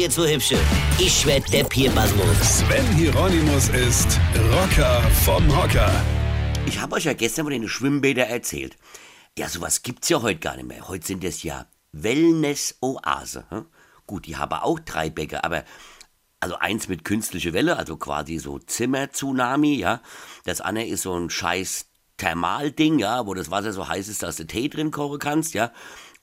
jetzt so hübsche. Ich werd der Pierpasmus. Sven Hieronymus ist Rocker vom Hocker. Ich habe euch ja gestern von den Schwimmbädern erzählt. Ja, sowas gibt's ja heute gar nicht mehr. Heute sind es ja Wellness-Oase. Hm? Gut, die haben auch drei Bäcke, aber also eins mit künstlicher Welle, also quasi so Zimmer-Tsunami, ja. Das andere ist so ein scheiß Thermalding, ja, wo das Wasser so heiß ist, dass du Tee drin kochen kannst, ja.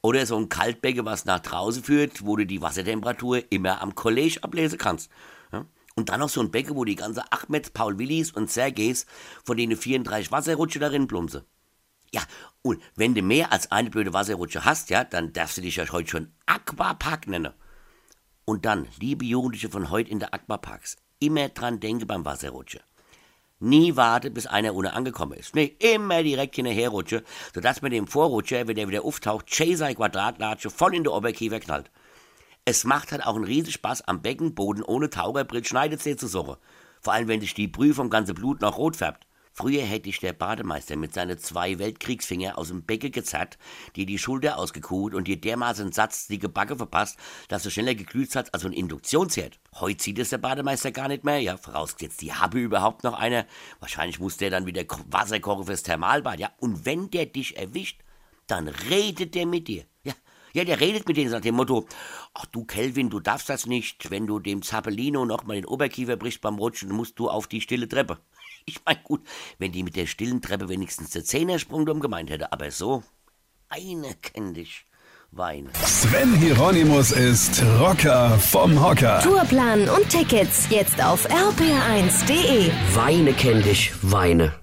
Oder so ein Kaltbecken, was nach draußen führt, wo du die Wassertemperatur immer am College ablesen kannst. Ja? Und dann noch so ein Becken, wo die ganze Ahmeds, Paul Willis und Sergejs von denen 34 Wasserrutsche darin plumse. Ja, und wenn du mehr als eine blöde Wasserrutsche hast, ja, dann darfst du dich ja heute schon Aquapark nennen. Und dann, liebe Jugendliche von heute in der Aquaparks, immer dran denken beim Wasserrutsche. Nie warte, bis einer ohne angekommen ist. Nee, immer direkt hinterherrutsche, sodass mit dem Vorrutscher, wenn der wieder auftaucht, Chaser Quadratlatsche voll in der Oberkiefer knallt. Es macht halt auch einen riesen Spaß, am Beckenboden ohne Taucherbrett Schneidezähne zu suchen. Vor allem, wenn sich die Brühe vom ganzen Blut noch rot färbt. Früher hätte ich der Bademeister mit seinen zwei Weltkriegsfinger aus dem Becke gezerrt, dir die Schulter ausgekuht und dir dermaßen Satz die Gebacke verpasst, dass du schneller geglüht hast als ein Induktionsherd. Heute sieht es der Bademeister gar nicht mehr, ja, vorausgesetzt, die habe überhaupt noch einer. Wahrscheinlich muss der dann wieder Wasser kochen fürs Thermalbad, ja. Und wenn der dich erwischt, dann redet der mit dir, ja. Ja, der redet mit denen nach dem Motto, ach du Kelvin, du darfst das nicht, wenn du dem Zappellino noch mal den Oberkiefer brichst beim Rutschen, musst du auf die stille Treppe. Ich mein gut, wenn die mit der stillen Treppe wenigstens der Zehnersprung dumm gemeint hätte, aber so, eine kenn dich. Weine. Sven Hieronymus ist Rocker vom Hocker. Tourplan und Tickets jetzt auf rpr1.de. Weine kenn dich, Weine.